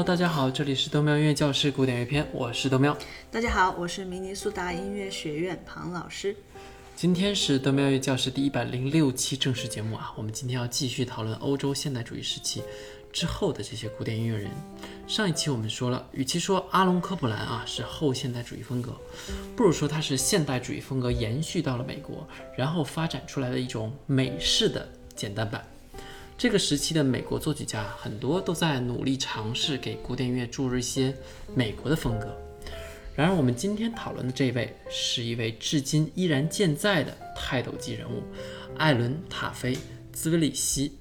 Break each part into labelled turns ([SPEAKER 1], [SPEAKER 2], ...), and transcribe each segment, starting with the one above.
[SPEAKER 1] Hello，大家好，这里是豆喵音乐教室古典乐篇，我是豆喵。
[SPEAKER 2] 大家好，我是明尼苏达音乐学院庞老师。
[SPEAKER 1] 今天是豆喵音乐教室第一百零六期正式节目啊，我们今天要继续讨论欧洲现代主义时期之后的这些古典音乐人。上一期我们说了，与其说阿隆科普兰啊是后现代主义风格，不如说它是现代主义风格延续到了美国，然后发展出来的一种美式的简单版。这个时期的美国作曲家很多都在努力尝试给古典音乐注入一些美国的风格。然而，我们今天讨论的这位是一位至今依然健在的泰斗级人物——艾伦·塔菲·兹维里希。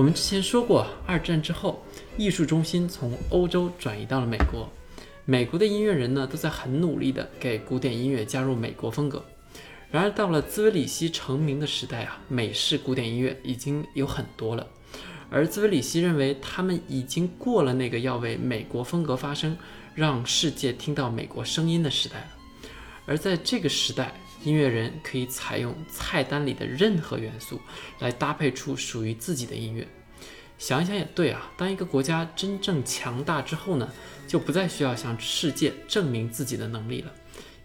[SPEAKER 1] 我们之前说过，二战之后，艺术中心从欧洲转移到了美国。美国的音乐人呢，都在很努力地给古典音乐加入美国风格。然而，到了兹维里希成名的时代啊，美式古典音乐已经有很多了。而兹维里希认为，他们已经过了那个要为美国风格发声，让世界听到美国声音的时代了。而在这个时代，音乐人可以采用菜单里的任何元素来搭配出属于自己的音乐。想一想也对啊，当一个国家真正强大之后呢，就不再需要向世界证明自己的能力了，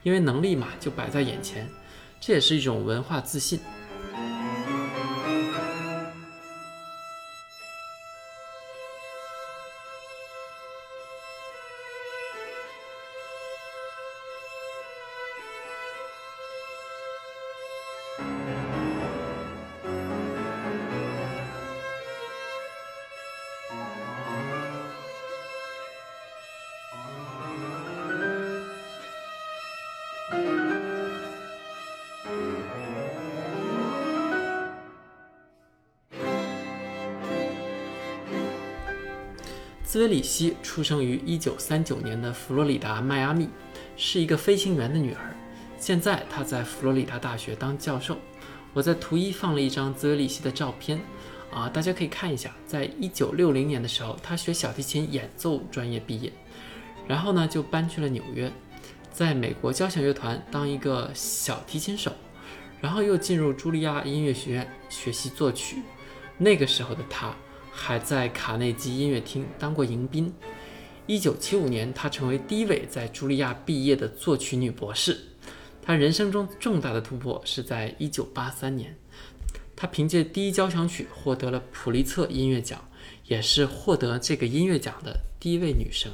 [SPEAKER 1] 因为能力嘛就摆在眼前，这也是一种文化自信。兹维里希出生于1939年的佛罗里达迈阿密，是一个飞行员的女儿。现在她在佛罗里达大学当教授。我在图一放了一张兹维里希的照片，啊，大家可以看一下。在1960年的时候，她学小提琴演奏专业毕业，然后呢就搬去了纽约，在美国交响乐团当一个小提琴手，然后又进入茱莉亚音乐学院学习作曲。那个时候的她。还在卡内基音乐厅当过迎宾。一九七五年，她成为第一位在茱莉亚毕业的作曲女博士。她人生中重大的突破是在一九八三年，她凭借第一交响曲获得了普利策音乐奖，也是获得这个音乐奖的第一位女生。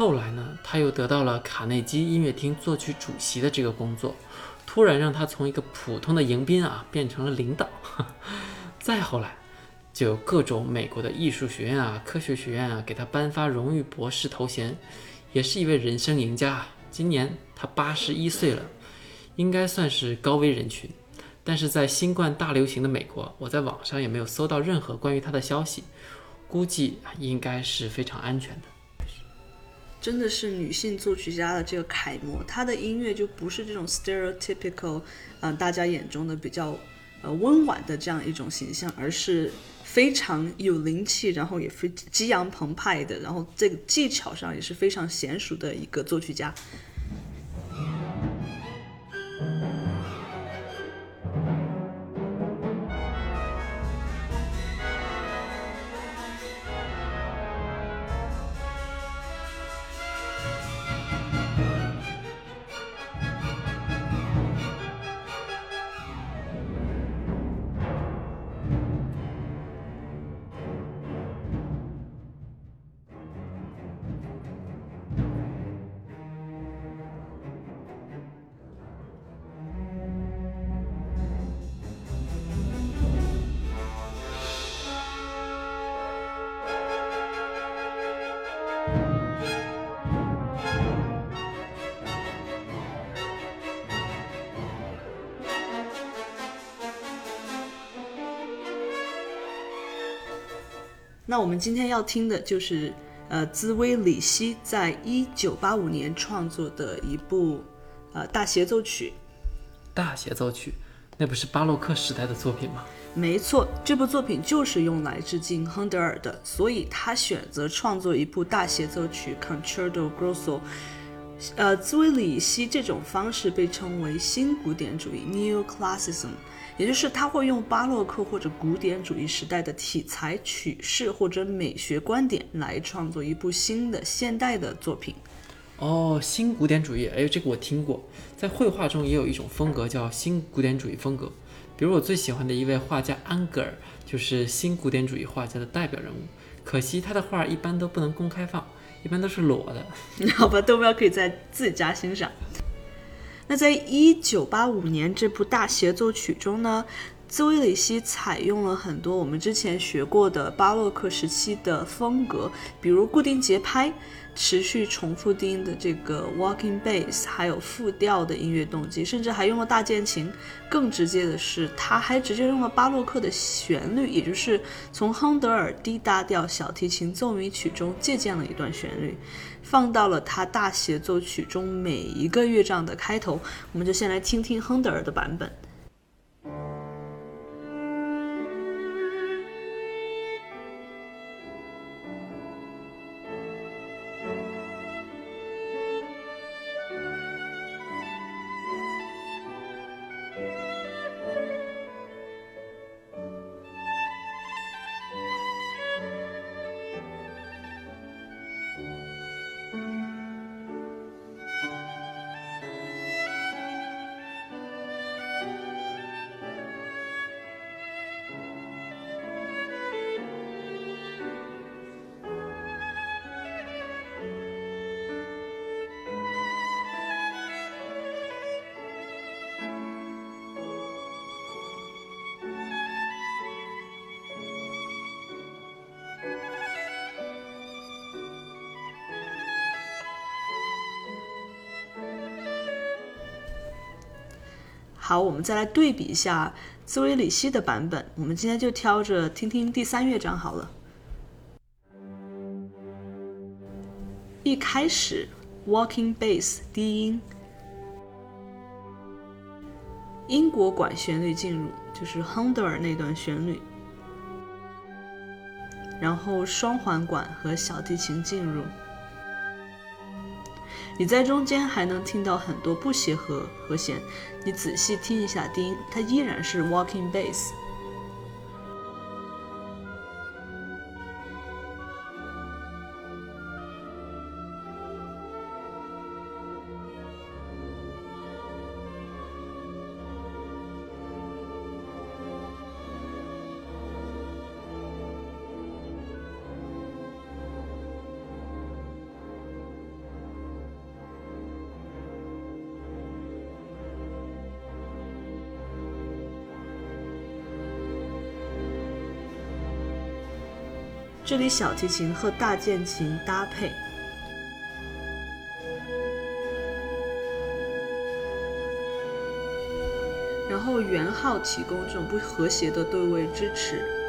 [SPEAKER 1] 后来呢，他又得到了卡内基音乐厅作曲主席的这个工作，突然让他从一个普通的迎宾啊变成了领导。再后来，就有各种美国的艺术学院啊、科学学院啊给他颁发荣誉博士头衔，也是一位人生赢家。今年他八十一岁了，应该算是高危人群。但是在新冠大流行的美国，我在网上也没有搜到任何关于他的消息，估计应该是非常安全的。
[SPEAKER 2] 真的是女性作曲家的这个楷模，她的音乐就不是这种 stereotypical，嗯，大家眼中的比较呃温婉的这样一种形象，而是非常有灵气，然后也非激昂澎湃的，然后这个技巧上也是非常娴熟的一个作曲家。那我们今天要听的就是呃兹威里希在一九八五年创作的一部呃大协奏曲。
[SPEAKER 1] 大协奏曲，那不是巴洛克时代的作品吗？
[SPEAKER 2] 没错，这部作品就是用来致敬亨德尔的，所以他选择创作一部大协奏曲 （Concerto Grosso）。呃，兹威里希这种方式被称为新古典主义 （Neoclassicism），也就是他会用巴洛克或者古典主义时代的题材、曲式或者美学观点来创作一部新的现代的作品。
[SPEAKER 1] 哦，新古典主义，哎，这个我听过，在绘画中也有一种风格叫新古典主义风格。比如我最喜欢的一位画家安格尔，就是新古典主义画家的代表人物。可惜他的画一般都不能公开放，一般都是裸的。
[SPEAKER 2] 好吧，豆苗可以在自己家欣赏。那在一九八五年这部大协奏曲中呢，兹威里希采用了很多我们之前学过的巴洛克时期的风格，比如固定节拍。持续重复低音的这个 walking bass，还有复调的音乐动机，甚至还用了大键琴。更直接的是，他还直接用了巴洛克的旋律，也就是从亨德尔 D 大调小提琴奏鸣曲中借鉴了一段旋律，放到了他大协奏曲中每一个乐章的开头。我们就先来听听亨德尔的版本。好，我们再来对比一下兹维里希的版本。我们今天就挑着听听第三乐章好了。一开始，walking bass 低音，英国管旋律进入，就是亨德尔那段旋律，然后双簧管和小提琴进入。你在中间还能听到很多不协和和弦，你仔细听一下低音，它依然是 walking bass。这里小提琴和大键琴搭配，然后圆号提供这种不和谐的对位支持。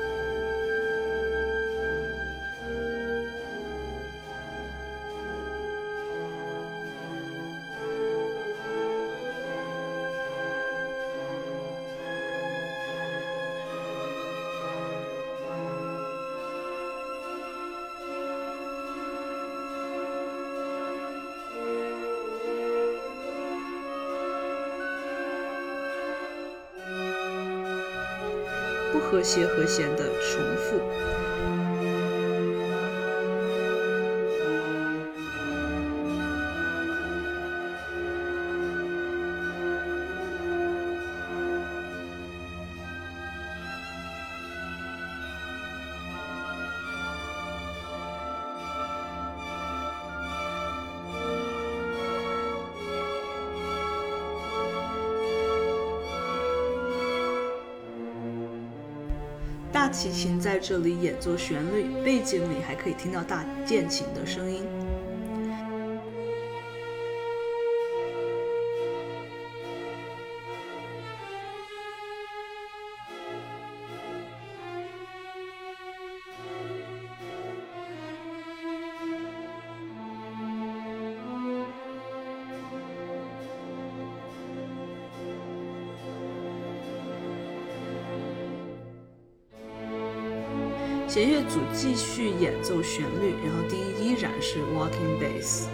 [SPEAKER 2] 和谐和弦的重复。大提琴在这里演奏旋律，背景里还可以听到大键琴的声音。弦乐组继续演奏旋律，然后第一依然是 walking bass。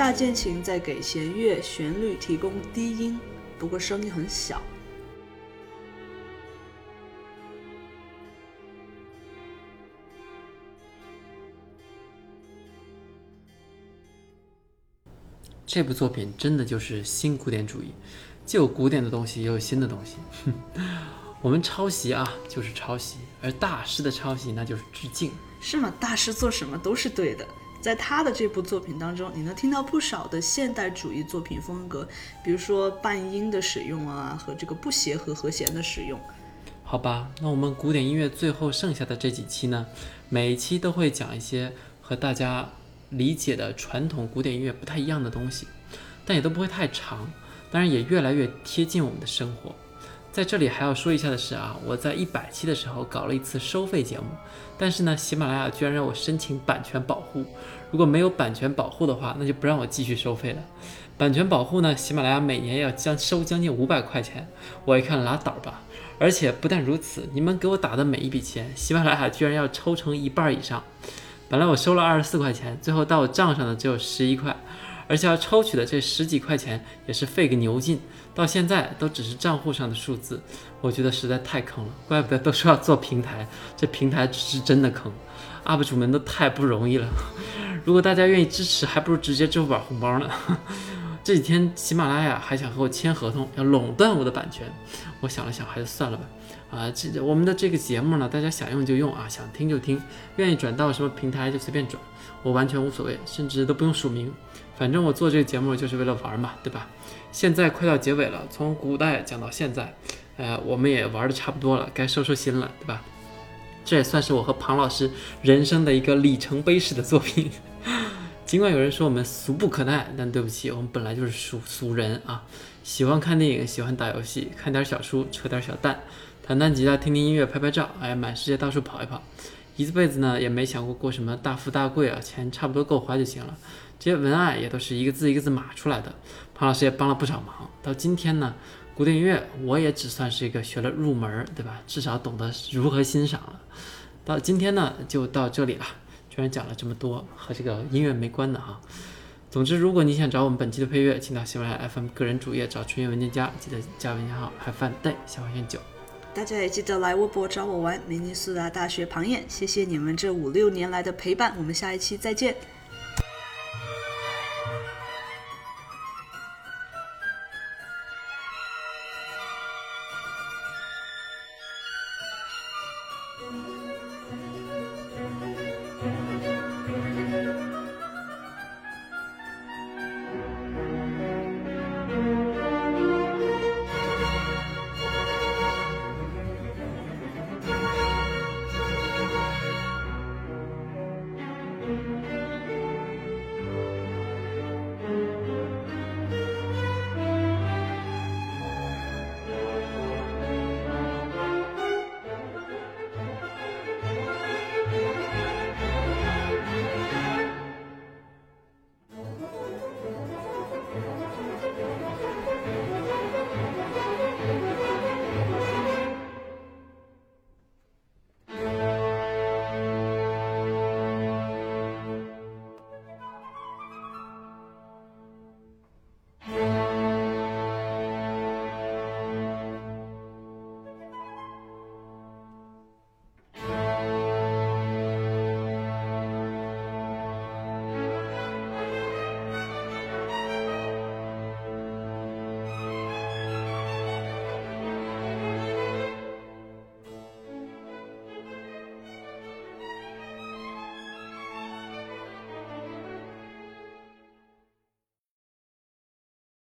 [SPEAKER 2] 大键琴在给弦乐旋律提供低音，不过声音很小。
[SPEAKER 1] 这部作品真的就是新古典主义，既有古典的东西，也有新的东西。我们抄袭啊，就是抄袭；而大师的抄袭，那就是致敬。
[SPEAKER 2] 是吗？大师做什么都是对的。在他的这部作品当中，你能听到不少的现代主义作品风格，比如说半音的使用啊，和这个不协和和弦的使用。
[SPEAKER 1] 好吧，那我们古典音乐最后剩下的这几期呢，每一期都会讲一些和大家理解的传统古典音乐不太一样的东西，但也都不会太长，当然也越来越贴近我们的生活。在这里还要说一下的是啊，我在一百期的时候搞了一次收费节目，但是呢，喜马拉雅居然让我申请版权保护。如果没有版权保护的话，那就不让我继续收费了。版权保护呢，喜马拉雅每年要将收将近五百块钱。我一看拉倒吧，而且不但如此，你们给我打的每一笔钱，喜马拉雅居然要抽成一半以上。本来我收了二十四块钱，最后到我账上的只有十一块。而且要抽取的这十几块钱也是费个牛劲，到现在都只是账户上的数字，我觉得实在太坑了。怪不得都说要做平台，这平台是真的坑，UP 主们都太不容易了。如果大家愿意支持，还不如直接支付宝红包呢。这几天喜马拉雅还想和我签合同，要垄断我的版权，我想了想，还是算了吧。啊，这我们的这个节目呢，大家想用就用啊，想听就听，愿意转到什么平台就随便转，我完全无所谓，甚至都不用署名。反正我做这个节目就是为了玩嘛，对吧？现在快到结尾了，从古代讲到现在，呃，我们也玩的差不多了，该收收心了，对吧？这也算是我和庞老师人生的一个里程碑式的作品。尽管有人说我们俗不可耐，但对不起，我们本来就是俗俗人啊，喜欢看电影，喜欢打游戏，看点小书，扯点小蛋，弹弹吉他，听听音乐，拍拍照，哎，满世界到处跑一跑，一辈子呢也没想过过什么大富大贵啊，钱差不多够花就行了。这些文案也都是一个字一个字码出来的，庞老师也帮了不少忙。到今天呢，古典音乐我也只算是一个学了入门，对吧？至少懂得如何欣赏了。到今天呢，就到这里了。居然讲了这么多和这个音乐没关的哈。总之，如果你想找我们本期的配乐，请到喜马拉雅 FM 个人主页找春月文件夹，记得加文件号 Have fun day 小花线九。
[SPEAKER 2] 大家也记得来微博找我玩。明尼苏达大学庞燕，谢谢你们这五六年来的陪伴，我们下一期再见。